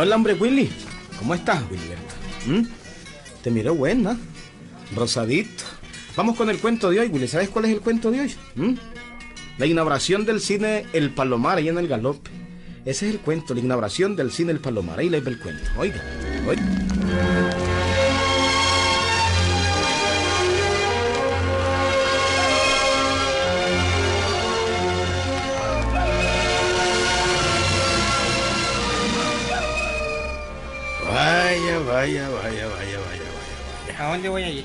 Hola, hombre, Willy. ¿Cómo estás, Wilberto? ¿Mm? Te miro buena. Rosadito. Vamos con el cuento de hoy, Willy. ¿Sabes cuál es el cuento de hoy? ¿Mm? La inauguración del cine El Palomar, ahí en el Galope. Ese es el cuento, la inauguración del cine El Palomar. Ahí le ve el cuento. Oiga, oiga. ¿A dónde voy a ir?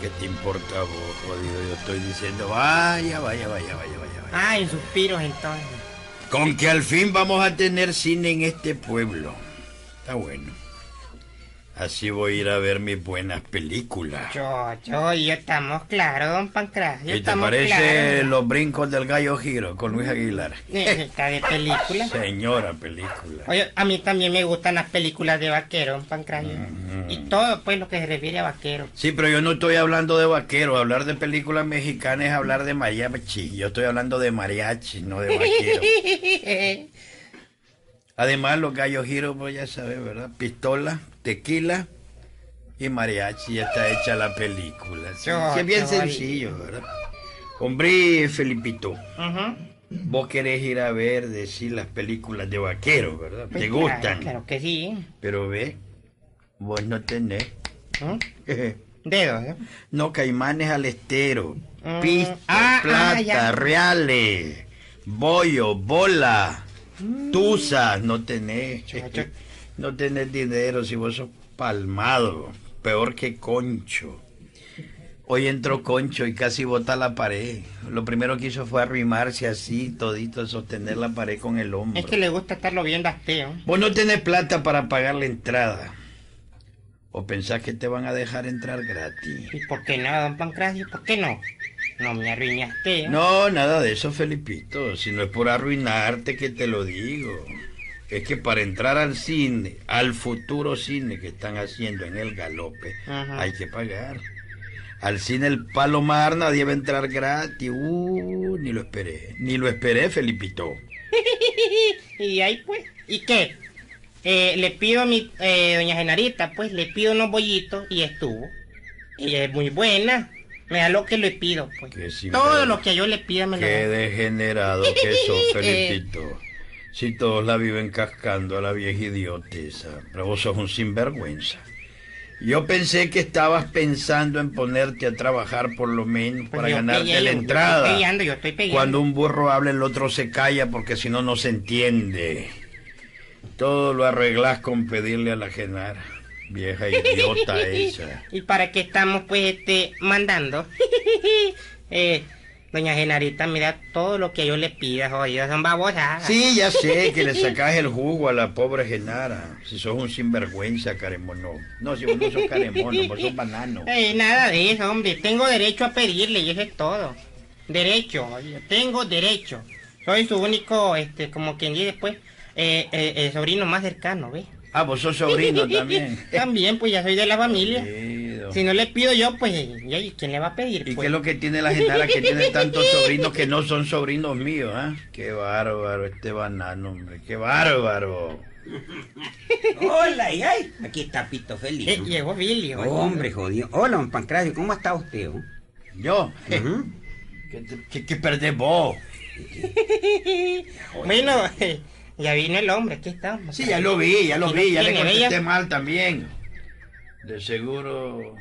¿Qué te importa vos, jodido? Yo estoy diciendo, vaya, vaya, vaya, vaya, vaya, vaya. Ah, en suspiros entonces. Con que al fin vamos a tener cine en este pueblo. Está bueno. Así voy a ir a ver mis buenas películas. Yo, yo y yo estamos claros, don Pancracio. ¿Y te parece claros. Los brincos del gallo giro con Luis Aguilar? Está de película. Señora película. Oye, a mí también me gustan las películas de vaquero, don Pancracio. Ujú. Y todo, pues, lo que se refiere a vaquero. Sí, pero yo no estoy hablando de vaquero. Hablar de películas mexicanas es hablar de mariachi. Yo estoy hablando de mariachi, no de vaquero. Además, los gallos giros, pues ya sabes, ¿verdad? Pistola, tequila y mariachi. Ya está hecha la película. Sí, es bien yo, sencillo, ¿verdad? Hombre, Felipito, vos querés ir a ver, decir las películas de vaquero, ¿verdad? Pues Te claro, gustan. Claro que sí. Pero ve, vos no tenés. ¿Mm? Dedos, ¿eh? No, caimanes al estero. Mm, Pista, ah, plata, ah, ya. reales, bollo, bola, Mm. tusa, no tenés. No tenés dinero si vos sos palmado, peor que Concho. Hoy entró Concho y casi bota la pared. Lo primero que hizo fue arrimarse así, todito, sostener la pared con el hombro. Es que le gusta estarlo viendo a usted, ¿eh? Vos no tenés plata para pagar la entrada. ¿O pensás que te van a dejar entrar gratis? ¿Y por qué no, don Pancracio? ¿Por qué no? No me arruinaste, ¿eh? No, nada de eso, Felipito. Si no es por arruinarte que te lo digo. Es que para entrar al cine, al futuro cine que están haciendo en el galope, Ajá. hay que pagar. Al cine El Palomar nadie va a entrar gratis. Uh, ni lo esperé. Ni lo esperé, Felipito. Y ahí pues, ¿y qué? Eh, le pido a mi eh, doña Genarita, pues le pido unos bollitos y estuvo. Ella es muy buena. Me da lo que le pido, pues. Qué Todo lo que yo le pida me lo Qué da. degenerado que sos, Felipito. Si todos la viven cascando a la vieja idioteza. Pero vos sos un sinvergüenza. Yo pensé que estabas pensando en ponerte a trabajar por lo menos Pues para ganarte la yo- yo entrada. estoy peleando, yo estoy. Cuando un burro habla, el otro se calla porque si no, no se entiende. Todo lo arreglás con pedirle a la Genara. Vieja idiota esa. ¿Y para qué estamos, pues, este, mandando? eh, doña Genarita, mira todo lo que yo le pida, jodido, son babosas. Sí, ya sé que le sacás el jugo a la pobre Genara. Si sos un sinvergüenza, caremono. No, si vos no sos caremono, vos sos banano. Eh, nada de eso, hombre. Tengo derecho a pedirle y eso es todo. Derecho, oye, tengo derecho. Soy su único, este, como quien dice, pues, eh, eh, eh, sobrino más cercano, ¿ve? Ah, vos sos sobrino también. También, pues ya soy de la familia. Querido. Si no le pido yo, pues, ya, ¿y ¿quién le va a pedir? ¿Y pues? qué es lo que tiene la Genara que tiene tantos sobrinos que no son sobrinos míos, ah? Qué bárbaro este banano, hombre. Qué bárbaro. Hola, y ay, aquí está Pito Feliz. Eh, llegó Billy, oye. Hombre, jodido. Hola, don Pancracio, ¿cómo está usted? oh? Yo, Ujú. ¿qué, qué- qué perdés vos? Bueno, eh, ya vino el hombre, aquí estamos. Sí, ya lo vi, ya lo vi, ya le contesté ella. mal también. De seguro,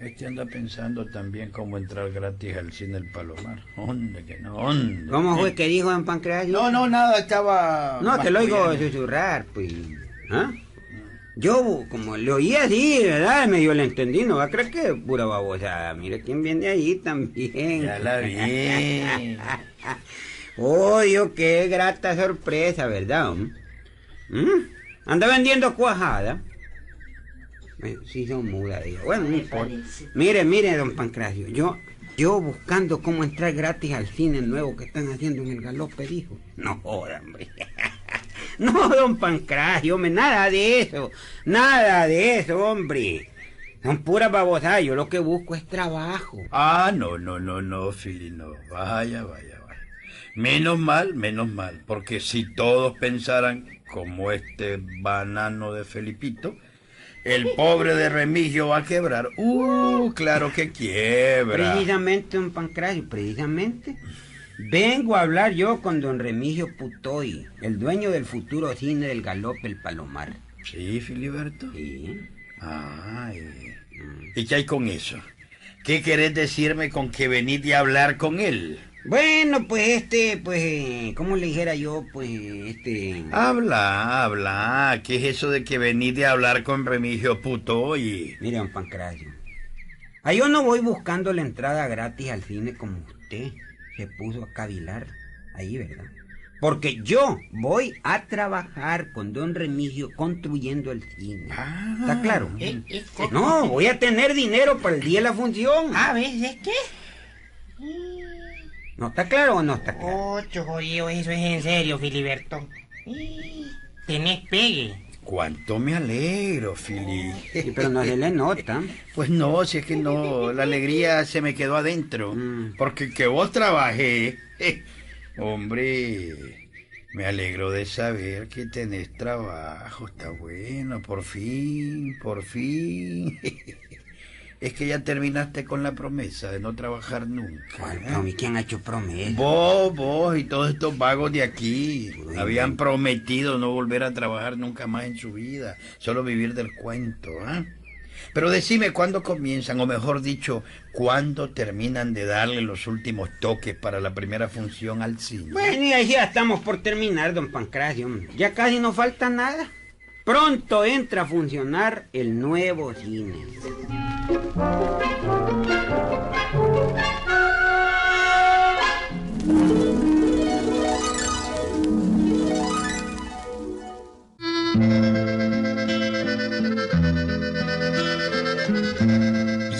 este anda pensando también cómo entrar gratis al cine El Palomar. ¿Dónde que no? ¿Dónde? ¿Cómo fue que dijo don Pancracio? No, no, nada, estaba... No, te lo oigo susurrar, pues. ¿Ah? Yo, como le oí así, ¿verdad? Medio le entendí, no va a creer que es pura babosa. Mire quién viene ahí también. Ya la vi. Oh, Dios, qué grata sorpresa, ¿verdad? ¿Mm? Anda vendiendo cuajada. Eh, Sí, son mudas. Bueno, no importa. Mire, mire, don Pancracio, yo, yo buscando cómo entrar gratis al cine nuevo que están haciendo en el galope, dijo. No joda, hombre. No, don Pancracio, hombre, nada de eso. Nada de eso, hombre. Son puras babosadas. Yo lo que busco es trabajo. Ah, no, no, no, no, Fili, no. Vaya, vaya, vaya. Menos mal, menos mal, porque si todos pensaran como este banano de Felipito, el pobre de Remigio va a quebrar. Uh, claro que quiebra. Precisamente, don Pancracio, precisamente. Vengo a hablar yo con don Remigio Putoy, el dueño del futuro cine del Galope El Palomar. Sí, Filiberto. Sí. Ay. ¿Y qué hay con eso? ¿Qué querés decirme con que venís a hablar con él? Bueno, pues este, pues, eh, ¿cómo le dijera yo? Pues, este... Habla, habla. ¿Qué es eso de que venís a hablar con Remigio Putoy? Mire, don Pancracio, a yo no voy buscando la entrada gratis al cine como usted se puso a cavilar ahí, ¿verdad? Porque yo voy a trabajar con don Remigio construyendo el cine. Ah. ¿Está claro? Eh, eh, No, voy a tener dinero para el día de la función. A ver, ¿de qué? ¿No está claro o no está claro? Ocho, jodido, eso es en serio, Filiberto. Tenés pegue. Cuánto me alegro, Fili. Sí, pero no se le nota. Pues no, si es que no, la alegría se me quedó adentro. Mm. Porque que vos trabajé, eh, hombre, me alegro de saber que tenés trabajo, está bueno, por fin, por fin. Es que ya terminaste con la promesa de no trabajar nunca. ¿Cuál ¿eh? promi- ¿Quién ha hecho promesa? Vos, vos y todos estos vagos de aquí habían prometido no volver a trabajar nunca más en su vida, solo vivir del cuento, ¿ah? Pero decime cuándo comienzan, o mejor dicho, cuándo terminan de darle los últimos toques para la primera función al cine. Bueno, y ahí ya estamos por terminar, don Pancracio. Ya casi no falta nada. Pronto entra a funcionar el nuevo cine. Y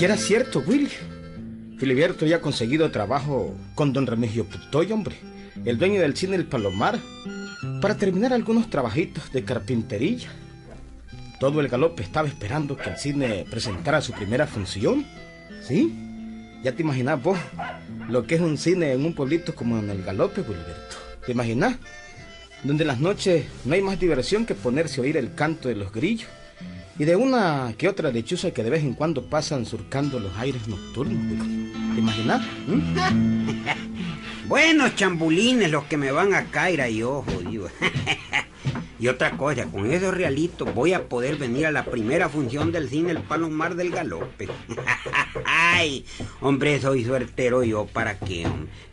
era cierto, Willy. Filiberto ya ha conseguido trabajo con don Remigio Putoy, hombre, el dueño del cine El Palomar, para terminar algunos trabajitos de carpintería. Todo el galope estaba esperando que el cine presentara su primera función. ¿Sí? Ya te imaginas vos lo que es un cine en un pueblito como en el galope, Wilberto. ¿Te imaginas? Donde en las noches no hay más diversión que ponerse a oír el canto de los grillos y de una que otra lechuza que de vez en cuando pasan surcando los aires nocturnos. ¿Te imaginas? ¿Mm? Buenos chambulines los que me van a caer a yo, jodido. Y otra cosa, con esos realitos voy a poder venir a la primera función del cine El Palomar del Galope. Ay, hombre, soy suertero yo, ¿para qué?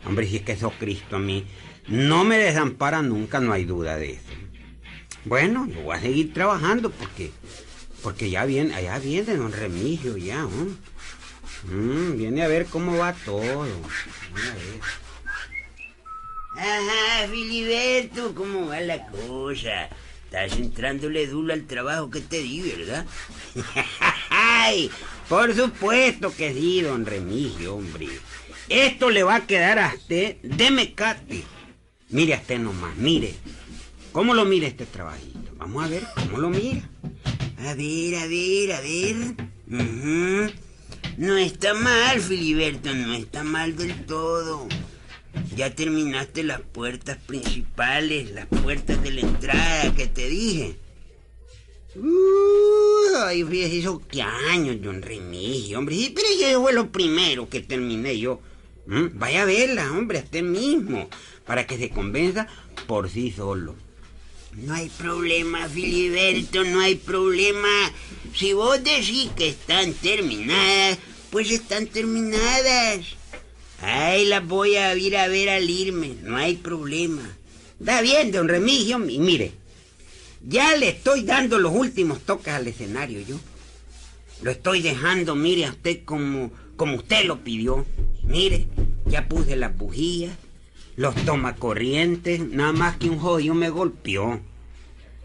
Hombre, si es que eso Cristo a mí no me desampara nunca, no hay duda de eso. Bueno, yo voy a seguir trabajando porque porque ya viene, allá viene don Remigio ya. Mm, viene a ver cómo va todo. A. Ajá, Filiberto, ¿cómo va la cosa? Estás entrándole duro al trabajo que te di, ¿verdad? Ay, por supuesto que sí, don Remigio, hombre. Esto le va a quedar a usted de mecate. Mire a usted nomás, mire. ¿Cómo lo mira este trabajito? Vamos a ver cómo lo mira. A ver, a ver, a ver. No está mal, Filiberto, no está mal del todo. Ya terminaste las puertas principales, las puertas de la entrada que te dije. Uh, ay, fíjese, eso qué años, don Remigio, hombre. Sí, pero eso fue lo primero que terminé yo. ¿Mm? Vaya a verla, hombre, a usted mismo, para que se convenza por sí solo. No hay problema, Filiberto, no hay problema. Si vos decís que están terminadas, pues están terminadas. Ay, las voy a ir a ver al irme, no hay problema. Está bien, don Remigio, y mire, ya le estoy dando los últimos toques al escenario yo. Lo estoy dejando, mire a usted como, como usted lo pidió. Mire, ya puse las bujías, los tomacorrientes, nada más que un jodido me golpeó.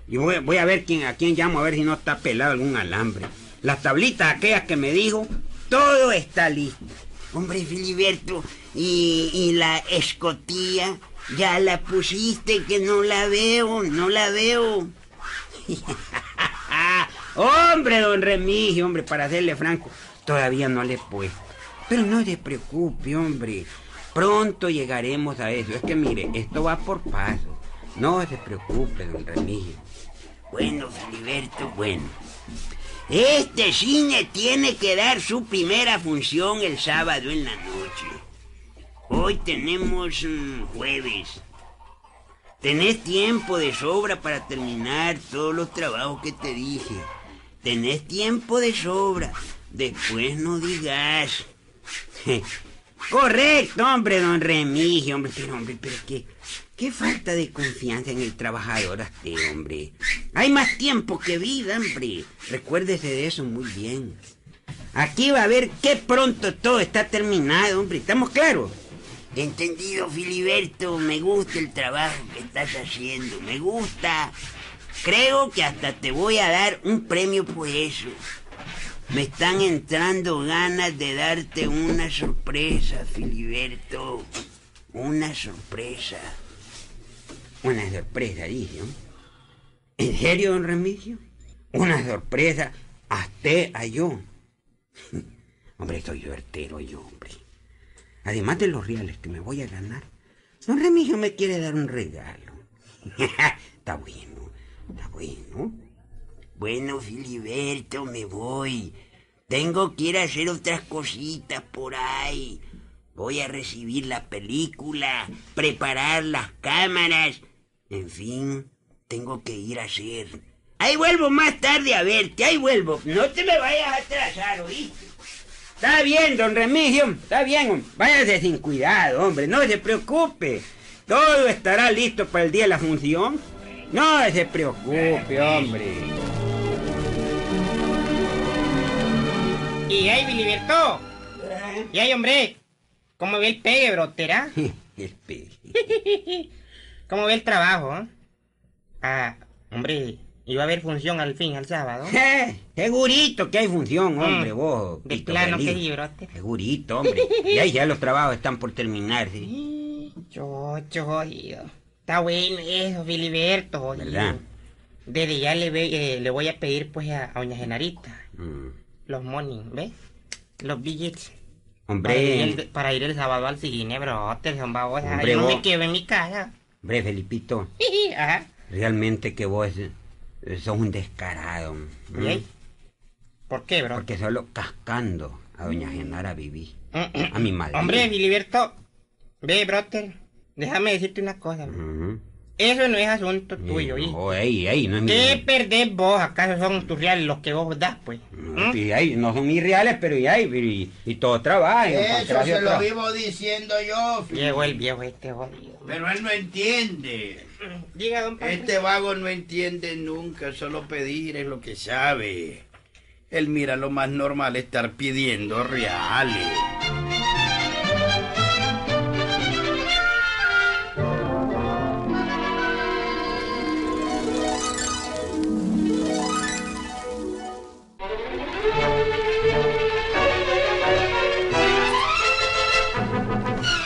Yo voy, voy a ver quién, a quién llamo a ver si no está pelado algún alambre. Las tablitas aquellas que me dijo, todo está listo. Hombre, Filiberto, y, y la escotilla, ya la pusiste que no la veo, no la veo. hombre, don Remigio, hombre, para serle franco, todavía no le he puesto. Pero no se preocupe, hombre. Pronto llegaremos a eso. Es que mire, esto va por paso. No se preocupe, don Remigio. Bueno, Filiberto, bueno. Este cine tiene que dar su primera función el sábado en la noche. Hoy tenemos mm, jueves. Tenés tiempo de sobra para terminar todos los trabajos que te dije. Tenés tiempo de sobra. Después no digas. Correcto, hombre, don Remigio, hombre, pero hombre, pero qué, qué falta de confianza en el trabajador este, hombre. Hay más tiempo que vida, hombre. Recuérdese de eso muy bien. Aquí va a ver qué pronto todo está terminado, hombre. ¿Estamos claros? Entendido, Filiberto. Me gusta el trabajo que estás haciendo. Me gusta. Creo que hasta te voy a dar un premio por eso. Me están entrando ganas de darte una sorpresa, Filiberto. Una sorpresa. Una sorpresa, dice. ¿En serio, don Remigio? Una sorpresa a usted, a yo. hombre, estoy suertero yo, hombre. Además de los reales que me voy a ganar, don Remigio me quiere dar un regalo. está bueno, está bueno. Bueno, Filiberto, me voy. Tengo que ir a hacer otras cositas por ahí. Voy a recibir la película, preparar las cámaras. En fin, tengo que ir a hacer. Ahí vuelvo más tarde a verte, ahí vuelvo. No te me vayas a atrasar, ¿oíste? Está bien, don Remigio, está bien. Váyase sin cuidado, hombre, no se preocupe. Todo estará listo para el día de la función. No se preocupe, hombre. Y ahí, Filiberto. Y ahí, hombre. ¿Cómo ve el pegue, brotera? El pegue. ¿Cómo ve el trabajo? eh? Ah, hombre, iba a haber función al fin, al sábado. Segurito que hay función, hombre, Mm, vos. de plano feliz. que sí, brote. Segurito, hombre. Y ahí ya los trabajos están por terminarse. Chocho, jodido. Está bueno eso, Filiberto, jodido. ¿Verdad? Desde ya le, ve- eh, le voy a pedir, pues, a, a doña Genarita. Mm. Los money, ¿ves? Los billetes. Para ir, Hombre, el, para ir el sábado al cine, brote, son babosas. Hombre, Yo me quedo en mi casa. Hombre, Felipito, Ajá. realmente que vos eh, sos un descarado. ¿Y ahí? ¿Por qué, bro? Porque solo cascando a doña Genara viví. A mi madre. Hombre, Filiberto, ve, brother, déjame decirte una cosa. bro. Eso no es asunto tuyo, Y- hijo. Oh, ey, ey, no es mi... ¿Qué perdés vos? ¿Acaso son tus reales los que vos das, pues? No, ¿Mm? y ahí, no son mis reales, pero y hay, y, y todo trabaja. y don Eso se lo tra- vivo diciendo yo, Fili- Llegó el viejo este jodido. pero él no entiende. Diga, don Pablo. Este vago no entiende nunca, solo pedir es lo que sabe. Él mira lo más normal estar pidiendo reales.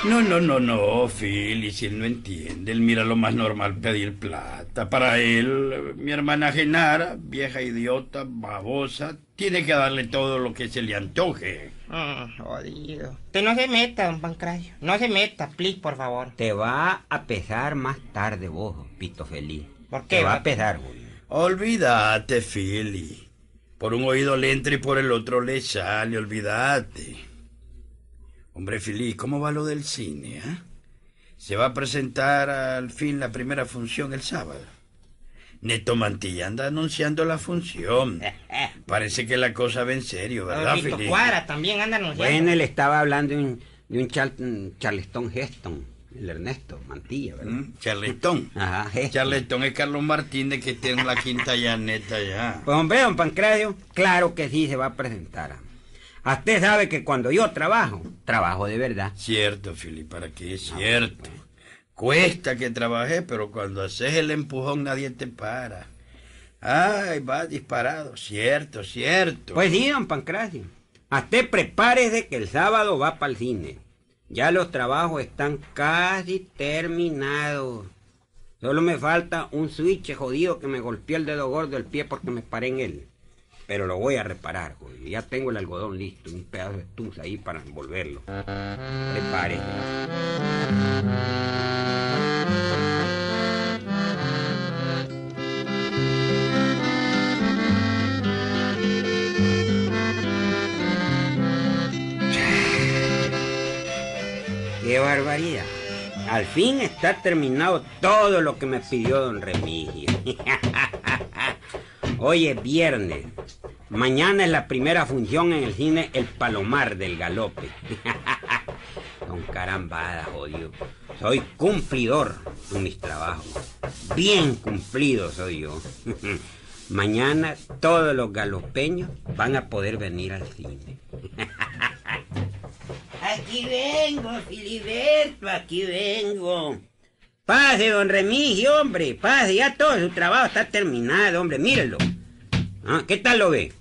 No, no, no, no, Phil, y si él no entiende, él mira lo más normal pedir plata. Para él, mi hermana Genara, vieja idiota, babosa, tiene que darle todo lo que se le antoje. Mm, jodido. Usted no se meta, don Pancracio. No se meta, please, por favor. Te va a pesar más tarde vos, Pito Feliz. ¿Por qué, Te va va? a pesar, güey. Olvídate, Philly. Por un oído le entra y por el otro le sale, olvídate. Hombre, Philly, ¿cómo va lo del cine, ah? Se va a presentar al fin la primera función el sábado. Neto Mantilla anda anunciando la función. Parece que la cosa va en serio, ¿verdad, Philly? Cuadra también anda anunciando. Bueno, él estaba hablando de un, de un Char- un Charleston Heston, el Ernesto Mantilla, ¿verdad? ¿Mm? Charletón. Ajá, Heston. Charletón es Carlos Martínez que tiene la quinta ya neta ya. Pues hombre, don Pancracio, claro que sí se va a presentar. A usted sabe que cuando yo trabajo, trabajo de verdad. Cierto, Philly, para que es cierto. Cuesta que trabaje, pero cuando haces el empujón nadie te para. Ay, va disparado. Cierto, cierto. Pues sí, don Pancracio. Usted prepárese que el sábado va para el cine. Ya los trabajos están casi terminados. Solo me falta un switch jodido que me golpeó el dedo gordo del pie porque me paré en él. Pero lo voy a reparar, jodido. Ya tengo el algodón listo, un pedazo de estufa ahí para envolverlo. Prepare. ¡Qué barbaridad! Al fin está terminado todo lo que me pidió don Remigio. Hoy es viernes. Mañana es la primera función en el cine El Palomar del Galope. Don carambada, jodido. Soy cumplidor en mis trabajos. Bien cumplido soy yo. Mañana todos los galopeños van a poder venir al cine. Aquí vengo, Filiberto, aquí vengo. Pase, don Remigio, hombre, pase, ya todo su trabajo está terminado, hombre, mírenlo. Ah, ¿Qué tal lo ve?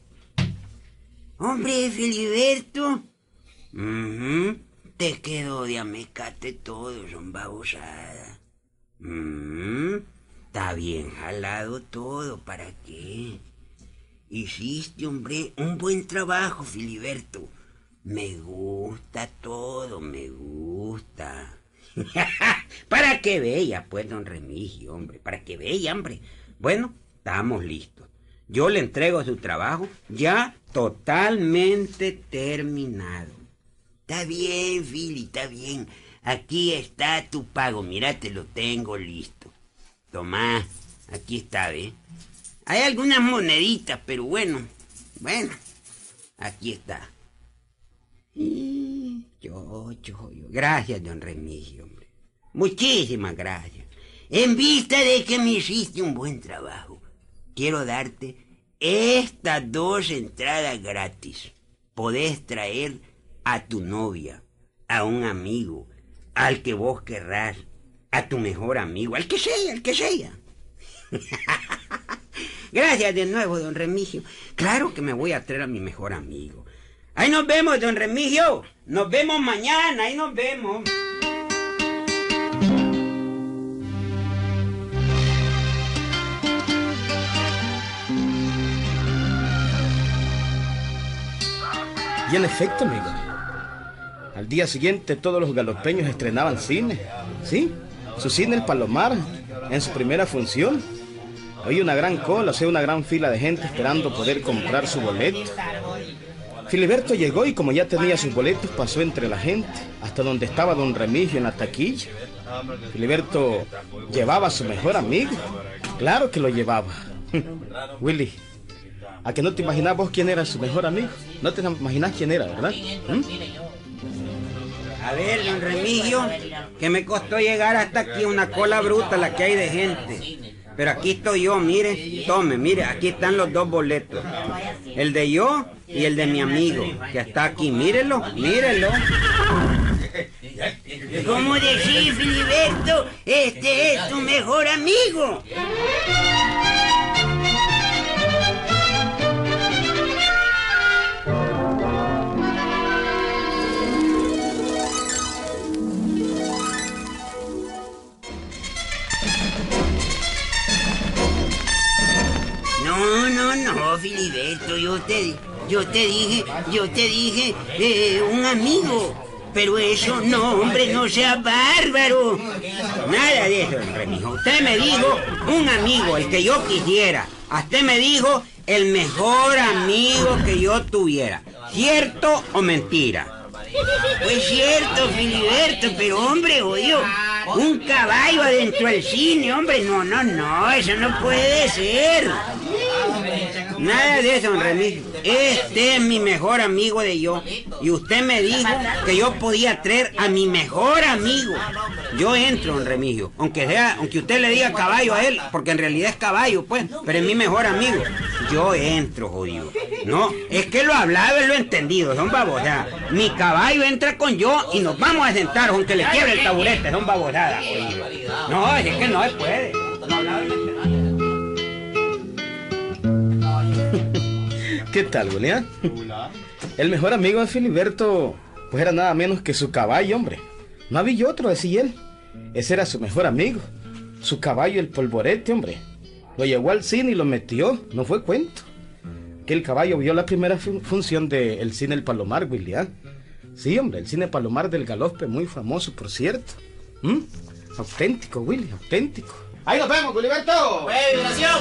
Hombre, Filiberto, te quedó de amecate todo, son babosada. Mm, Está bien jalado todo, ¿para qué? Hiciste, hombre, un buen trabajo, Filiberto. Me gusta todo, me gusta. para que vea, pues, don Remigio, hombre, para que vea, hombre. Bueno, estamos listos. Yo le entrego su trabajo ya totalmente terminado. Está bien, Fili, está bien. Aquí está tu pago, mira, te lo tengo listo. Tomá, aquí está, ¿ve? Hay algunas moneditas, pero bueno, bueno, Aquí está. Y Yo, yo, yo. Gracias, don Remigio, hombre. Muchísimas gracias. en vista de que me hiciste un buen trabajo, quiero darte estas dos entradas gratis. Podés traer a tu novia, a un amigo, al que vos querrás, a tu mejor amigo, al que sea, al que sea. Gracias de nuevo, don Remigio. Claro que me voy a traer a mi mejor amigo. Ahí nos vemos, don Remigio. Nos vemos mañana, ahí nos vemos. Y en efecto, amigo. Al día siguiente todos los galopeños estrenaban cine. ¿Sí? Su cine El Palomar, en su primera función. Había una gran cola, o sea, una gran fila de gente esperando poder comprar su boleto. Filiberto llegó y como ya tenía sus boletos, pasó entre la gente, hasta donde estaba don Remigio en la taquilla. Filiberto llevaba a su mejor amigo. Claro que lo llevaba. Willy, ¿a que no te imaginas vos quién era su mejor amigo? No te imaginas quién era, ¿verdad? ¿Mm? A ver, don Remigio, que me costó llegar hasta aquí una cola bruta la que hay de gente. Pero aquí estoy yo, mire, tome, mire, aquí están los dos boletos. El de yo y el de mi amigo, que está aquí. Mírelo, mírelo. ¿Cómo decís, Filiberto? Este es tu mejor amigo. No, no, no, Filiberto, yo te, yo te dije, yo te dije, eh, un amigo. Pero eso no, hombre, no sea bárbaro. Nada de eso, don Remigio. Usted me dijo un amigo, el que yo quisiera. Usted me dijo el mejor amigo que yo tuviera. ¿Cierto o mentira? Pues cierto, Filiberto, pero hombre, oye, un caballo adentro del cine, hombre, no, no, no, eso no puede ser. Nada de eso, don Remigio. Este es mi mejor amigo de yo. Y usted me dijo que yo podía traer a mi mejor amigo. Yo entro, don Remigio. Aunque sea, aunque usted le diga caballo a él, porque en realidad es caballo, pues, pero es mi mejor amigo. Yo entro, jodido. No, es que lo hablado es lo entendido, son babosadas. Mi caballo entra con yo y nos vamos a sentar, aunque le quiebre el taburete, son babosadas, jodido. No, es que no se puede. Lo ¿Qué tal, William? El mejor amigo de Filiberto, pues era nada menos que su caballo, hombre. No había otro, decía él. Ese era su mejor amigo. Su caballo, el polvorete, hombre. Lo llevó al cine y lo metió, no fue cuento. que el caballo vio la primera fun- función del cine El Palomar, Willy, ¿ah? Sí, hombre, el cine Palomar del Galope, muy famoso, por cierto. ¿Mm? Auténtico, Willy, auténtico. Ahí nos vemos, Wiliberto. ¡Eh, vibración!